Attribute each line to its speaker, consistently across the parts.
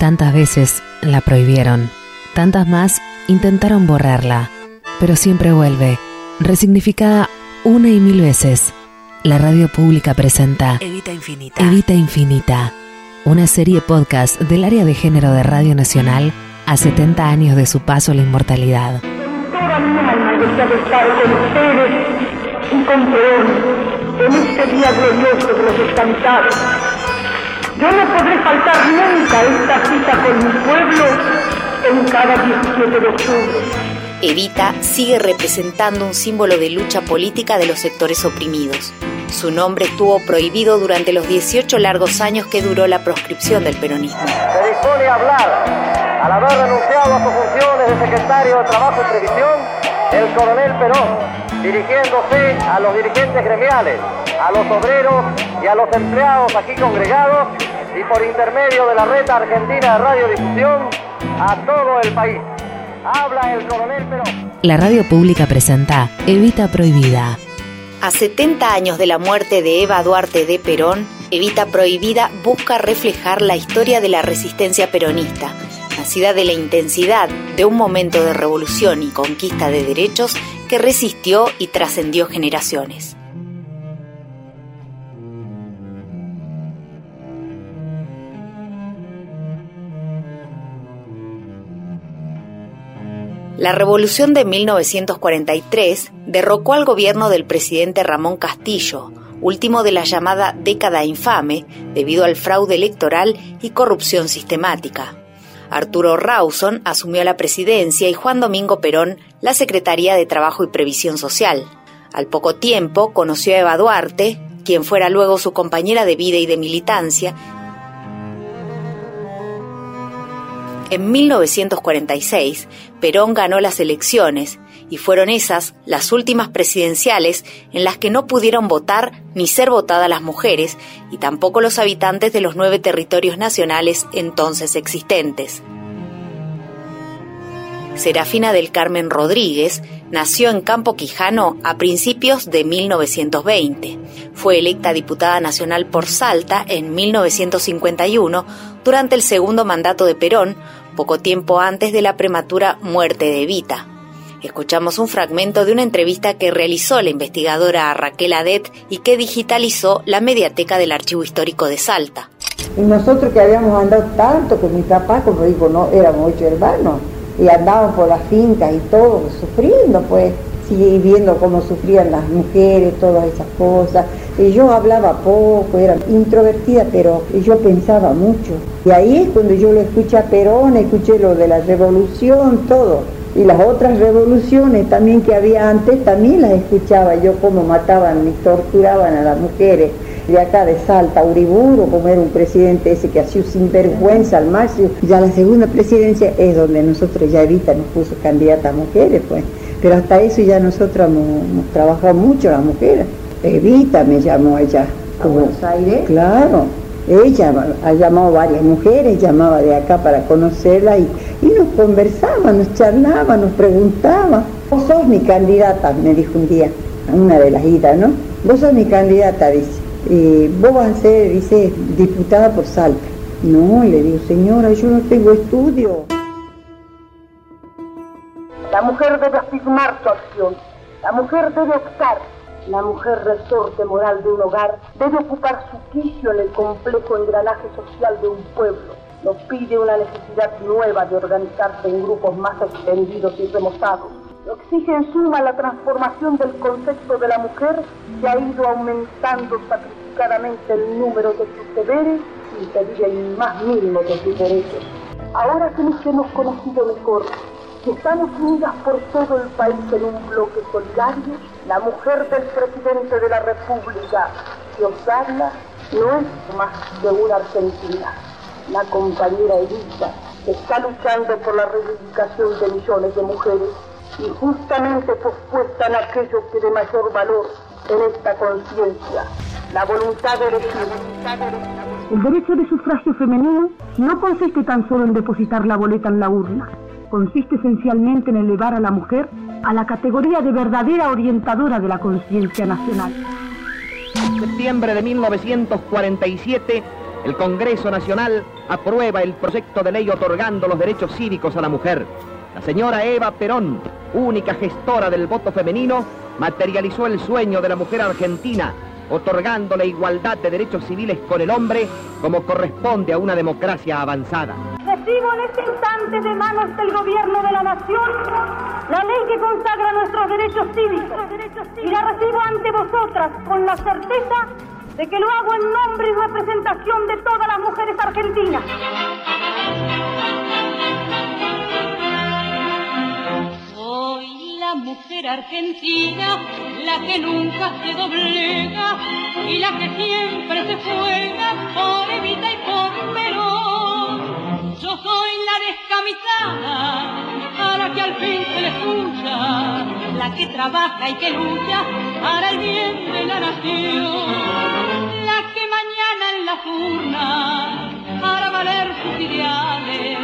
Speaker 1: Tantas veces la prohibieron, tantas más intentaron borrarla, pero siempre vuelve, resignificada una y mil veces. La radio pública presenta
Speaker 2: Evita Infinita.
Speaker 1: Evita Infinita, una serie podcast del área de género de Radio Nacional a 70 años de su paso a la inmortalidad.
Speaker 3: Toda mi alma desea estar con ustedes y con Perón en este día glorioso de los escantados. Yo no podré faltar nunca a esta cita con mi pueblo en cada 17 de octubre.
Speaker 2: Evita sigue representando un símbolo de lucha política de los sectores oprimidos. Su nombre estuvo prohibido durante los 18 largos años que duró la proscripción del peronismo.
Speaker 4: Se dispone a hablar al haber renunciado a sus funciones de secretario de Trabajo y Previsión el coronel Perón, dirigiéndose a los dirigentes gremiales, a los obreros y a los empleados aquí congregados y por intermedio de la red argentina de radiodifusión a todo el país. Habla el coronel Perón.
Speaker 1: La radio pública presenta Evita Prohibida.
Speaker 2: A 70 años de la muerte de Eva Duarte de Perón, Evita Prohibida busca reflejar la historia de la resistencia peronista, de la intensidad de un momento de revolución y conquista de derechos que resistió y trascendió generaciones. La revolución de 1943 derrocó al gobierno del presidente Ramón Castillo, último de la llamada década infame, debido al fraude electoral y corrupción sistemática. Arturo Rawson asumió la presidencia y Juan Domingo Perón la Secretaría de Trabajo y Previsión Social. Al poco tiempo conoció a Eva Duarte, quien fuera luego su compañera de vida y de militancia, En 1946, Perón ganó las elecciones y fueron esas las últimas presidenciales en las que no pudieron votar ni ser votadas las mujeres y tampoco los habitantes de los nueve territorios nacionales entonces existentes. Serafina del Carmen Rodríguez nació en Campo Quijano a principios de 1920. Fue electa diputada nacional por Salta en 1951 durante el segundo mandato de Perón, poco tiempo antes de la prematura muerte de Evita. Escuchamos un fragmento de una entrevista que realizó la investigadora Raquel Adet y que digitalizó la mediateca del Archivo Histórico de Salta.
Speaker 5: Y nosotros que habíamos andado tanto con mi papá, como digo, no, éramos ocho hermanos, y andábamos por las fincas y todo, sufriendo pues, y viendo cómo sufrían las mujeres, todas esas cosas. Y yo hablaba poco, era introvertida, pero yo pensaba mucho. Y ahí es cuando yo lo escuché a Perón, escuché lo de la revolución, todo. Y las otras revoluciones también que había antes, también las escuchaba yo, cómo mataban y torturaban a las mujeres de acá de Salta, Uriburo, como era un presidente ese que hacía sinvergüenza al máximo. Ya la segunda presidencia es donde nosotros ya Evita nos puso candidata a mujeres, pues. Pero hasta eso ya nosotros hemos, trabajado mucho las mujeres. Evita me llamó ella. ¿A Buenos Aires? Claro. Ella ha llamado varias mujeres, llamaba de acá para conocerla y, y nos conversaba, nos charlaba, nos preguntaba. Vos sos mi candidata, me dijo un día, una de las idas, ¿no? Vos sos mi candidata, dice. Vos vas a ser, dice, diputada por Salta. No, le digo, señora, yo no tengo estudio.
Speaker 3: La mujer debe afirmar su acción. La mujer debe optar. La mujer resorte moral de un hogar debe ocupar su quicio en el complejo engranaje social de un pueblo. Nos pide una necesidad nueva de organizarse en grupos más extendidos y remotados. Lo exige en suma la transformación del concepto de la mujer que ha ido aumentando sacrificadamente el número de sus deberes sin pedir el más mínimo de sus derechos. Ahora que nos hemos conocido mejor, que estamos unidas por todo el país en un bloque solidario, la mujer del presidente de la República que os habla no es más que una argentina, la compañera Evita, que está luchando por la reivindicación de millones de mujeres y justamente pospuesta en aquello que de mayor valor en esta conciencia, la voluntad de elegir.
Speaker 6: El derecho de sufragio femenino no consiste tan solo en depositar la boleta en la urna, consiste esencialmente en elevar a la mujer a la categoría de verdadera orientadora de la conciencia nacional.
Speaker 7: En septiembre de 1947, el Congreso Nacional aprueba el proyecto de ley otorgando los derechos cívicos a la mujer. La señora Eva Perón, única gestora del voto femenino, materializó el sueño de la mujer argentina, otorgando la igualdad de derechos civiles con el hombre como corresponde a una democracia avanzada.
Speaker 6: Recibo en este instante de manos del gobierno de la nación la ley que consagra nuestros derechos cívicos y la recibo ante vosotras con la certeza de que lo hago en nombre y representación de todas las mujeres argentinas.
Speaker 8: Soy la mujer argentina, la que nunca se doblega y la que siempre se juega por Evita y por Perón. Yo soy la descamisada, a la que al fin se le escucha, la que trabaja y que lucha para el bien de la nación, la que mañana en la urnas para valer sus ideales,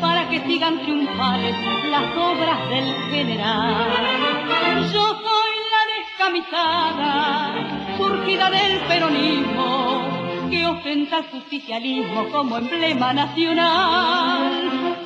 Speaker 8: para que sigan triunfales las obras del general. Yo soy la descamisada, surgida del peronismo, que ostenta el justicialismo como emblema nacional.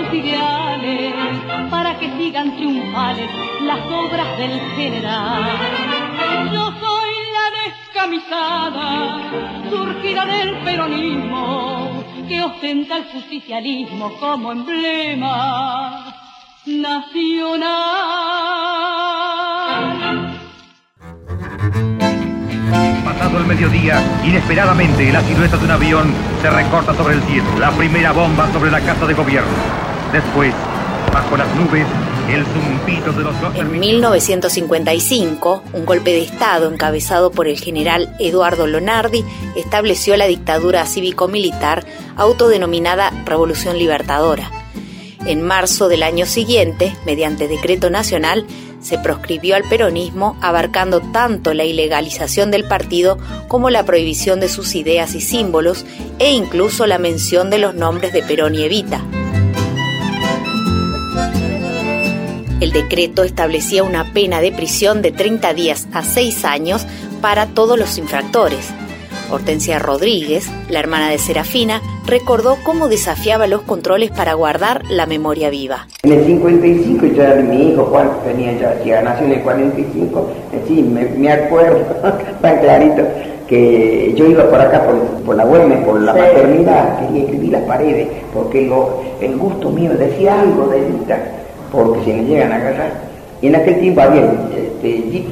Speaker 8: sus ideales, para que sigan triunfales las obras del general. Yo soy la descamisada, surgida del peronismo, que ostenta el justicialismo como emblema nacional.
Speaker 9: Pasado el mediodía, inesperadamente la silueta de un avión se recorta sobre el cielo. La primera bomba sobre la casa de gobierno. Después, bajo las nubes, el zumbido de los.
Speaker 2: En 1955, un golpe de Estado encabezado por el general Eduardo Lonardi estableció la dictadura cívico-militar autodenominada Revolución Libertadora. En marzo del año siguiente, mediante decreto nacional, se proscribió al peronismo abarcando tanto la ilegalización del partido como la prohibición de sus ideas y símbolos e incluso la mención de los nombres de Perón y Evita. El decreto establecía una pena de prisión de 30 días a 6 años para todos los infractores. Hortensia Rodríguez, la hermana de Serafina, recordó cómo desafiaba los controles para guardar la memoria viva.
Speaker 10: En el 55 yo era mi hijo, Juan, tenía ya, ya nació en el 45, sí, me, me acuerdo tan clarito que yo iba por acá, por, por la Güemes, por la
Speaker 5: Sí.
Speaker 10: maternidad, quería escribir las paredes, porque lo- el gusto mío decía algo de Evita, porque si me llegan a agarrar. Y en aquel tiempo había este, jeep,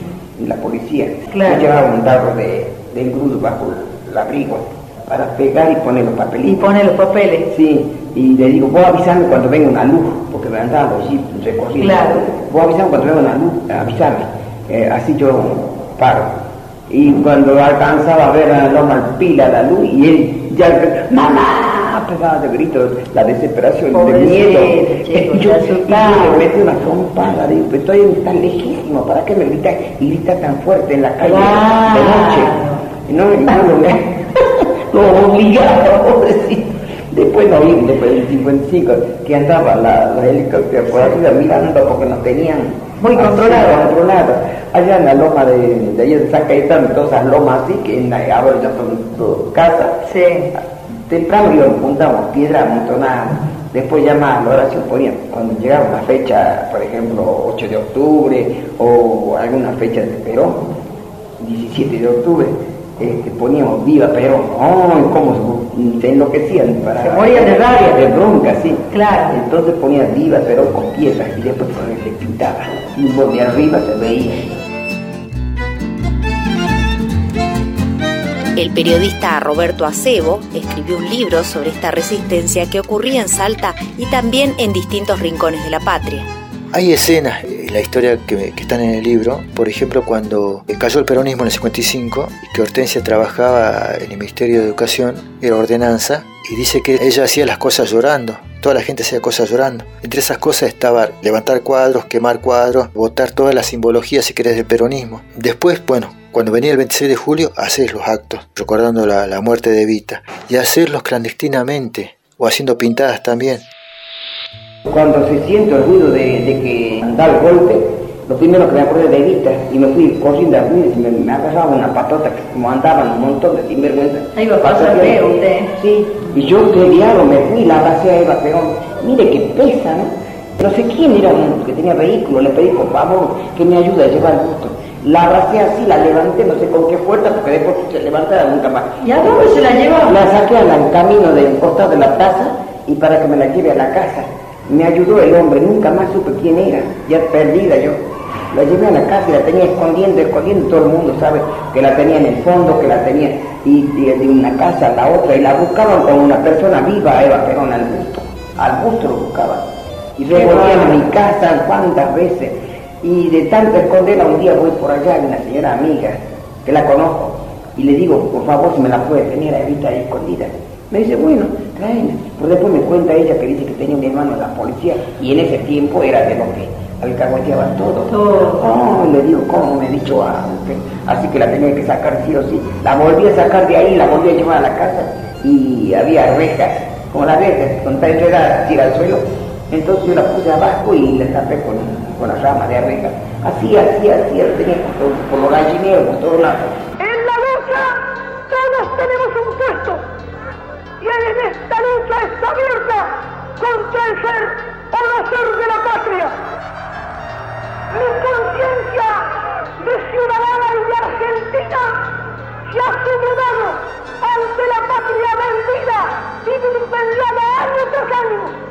Speaker 10: la policía,
Speaker 5: Claro.
Speaker 10: yo llevaba un tarro de, de engrudo bajo el abrigo para pegar y poner los papelitos.
Speaker 5: Y pone los papeles.
Speaker 10: Sí, y le digo, vos avisame cuando venga una luz, porque me andaban los jeep recorriendo.
Speaker 5: Claro.
Speaker 10: Vos avisame cuando venga una luz, avisame. Eh, así yo paro. Y cuando alcanzaba a ver a la loma pila la luz, y él ya, ¡mamá! Pegaba de gritos, la desesperación, de
Speaker 5: Pobrecito,
Speaker 10: miedo.
Speaker 5: chico,
Speaker 10: yo, yo le metí una trompada, digo, pero estoy tan lejísimo, ¿para qué me grita? Y grita tan fuerte en la calle de noche. No, no, lo, lo obligaba, pobrecito. Después no vi, después del 55, que andaba la, la helicóptero por arriba mirando porque nos tenían
Speaker 5: Muy
Speaker 10: así,
Speaker 5: controlado.
Speaker 10: Allá en la loma de, de allá de San Cayetano, todas esas lomas así, que en la, ahora ya son todo casas.
Speaker 5: Sí.
Speaker 10: Temprano íbamos, juntamos piedra, amontonábamos. Después ya más, la oración ponían, cuando llegaba una fecha, por ejemplo, 8 de octubre o alguna fecha de Perón, 17 de octubre, este, poníamos viva Perón. ¡Ay, cómo se, se enloquecían! Para,
Speaker 5: Se morían de rabia.
Speaker 10: De bronca, sí.
Speaker 5: Claro.
Speaker 10: Entonces ponían viva Perón con piedras y después se pintaba. Y de arriba se veía.
Speaker 2: El periodista Roberto Acebo escribió un libro sobre esta resistencia que ocurría en Salta y también en distintos rincones de la patria.
Speaker 11: Hay escenas en la historia que, están en el libro, por ejemplo, cuando cayó el peronismo en el 55 y que Hortensia trabajaba en el Ministerio de Educación, era ordenanza, y dice que ella hacía las cosas llorando, toda la gente hacía cosas llorando. Entre esas cosas estaba levantar cuadros, quemar cuadros, botar toda la simbología, si querés, del peronismo. Después, bueno, cuando venía el 26 de julio, hacer los actos, recordando la, muerte de Evita, y hacerlos clandestinamente, o haciendo pintadas también.
Speaker 10: Cuando se siente el ruido de, que da el golpe, lo primero que me acordé de Evita, y me fui corriendo a y me, me agarraba una patota que como andaban un montón de sinvergüenza.
Speaker 12: Ahí va a pasar feo usted.
Speaker 10: Sí, y yo diablo me fui y la abracé a Eva Perón. Mire que pesa, ¿no? No sé quién era un que tenía vehículo, le pedí por favor que me ayude a llevar el gusto. La abracé así, la levanté, no sé con qué fuerza, porque después se levantara nunca más.
Speaker 12: ¿Y a dónde se la llevaba?
Speaker 10: La saqué al camino del costado de la plaza y para que me la lleve a la casa. Me ayudó el hombre, nunca más supe quién era, ya perdida yo. La llevé a la casa y la tenía escondiendo, escondiendo, todo el mundo sabe que la tenía en el fondo, que la tenía y, de una casa a la otra, y la buscaban con una persona viva, Eva Perón, al busto, al busto lo buscaban. Y revolvían a mi casa cuántas veces, y de tanto esconderla un día voy por allá, una señora amiga, que la conozco, y le digo, por favor, si me la puede tener a Evita ahí escondida. Me dice, bueno, tráela. Pero después me cuenta ella que dice que tenía un hermano en la policía, y en ese tiempo era de lo que alcahueteaban todo. Todo. Oh, le digo, ¿cómo me he dicho antes? Así que la tenía que sacar sí o sí. La volví a sacar de ahí, la volví a llevar a la casa, y había rejas, como las rejas, con tal tira al suelo. Entonces yo la puse abajo y la tapé con con las ramas de arreja. Así, así, así, tenía por, por los gallineros, por todos lados.
Speaker 3: En la lucha todos tenemos un puesto. Y en esta lucha está abierta contra el ser o no ser de la patria. Mi conciencia de ciudadana y de argentina se ha sublevado ante la patria vendida y vilipendiada año tras año,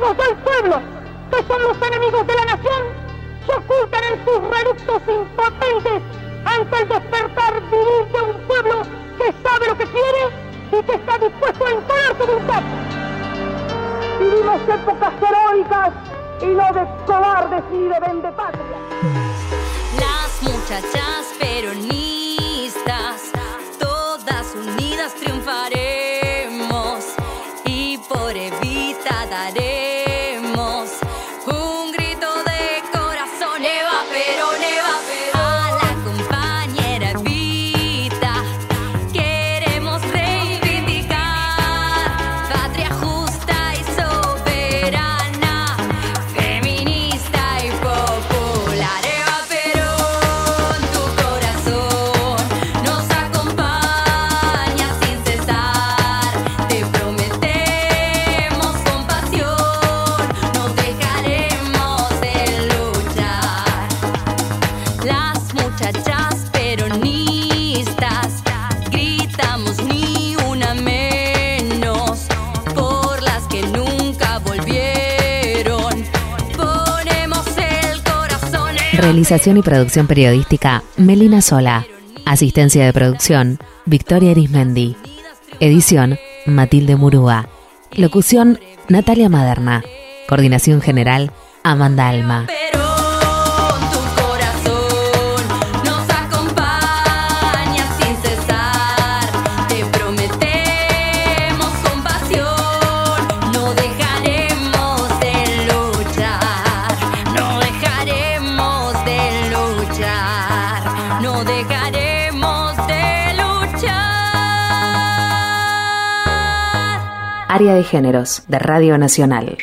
Speaker 3: enemigos del pueblo, que son los enemigos de la nación, se ocultan en sus reductos impotentes ante el despertar vivir de un pueblo que sabe lo que quiere y que está dispuesto a imponer su voluntad. Vivimos épocas heroicas y no de cobardes ni de vendepatria.
Speaker 13: Las muchachas
Speaker 1: Realización y producción periodística, Melina Sola. Asistencia de producción, Victoria Erismendi. Edición, Matilde Murúa. Locución, Natalia Maderna. Coordinación general, Amanda Alma. Área de Géneros de Radio Nacional.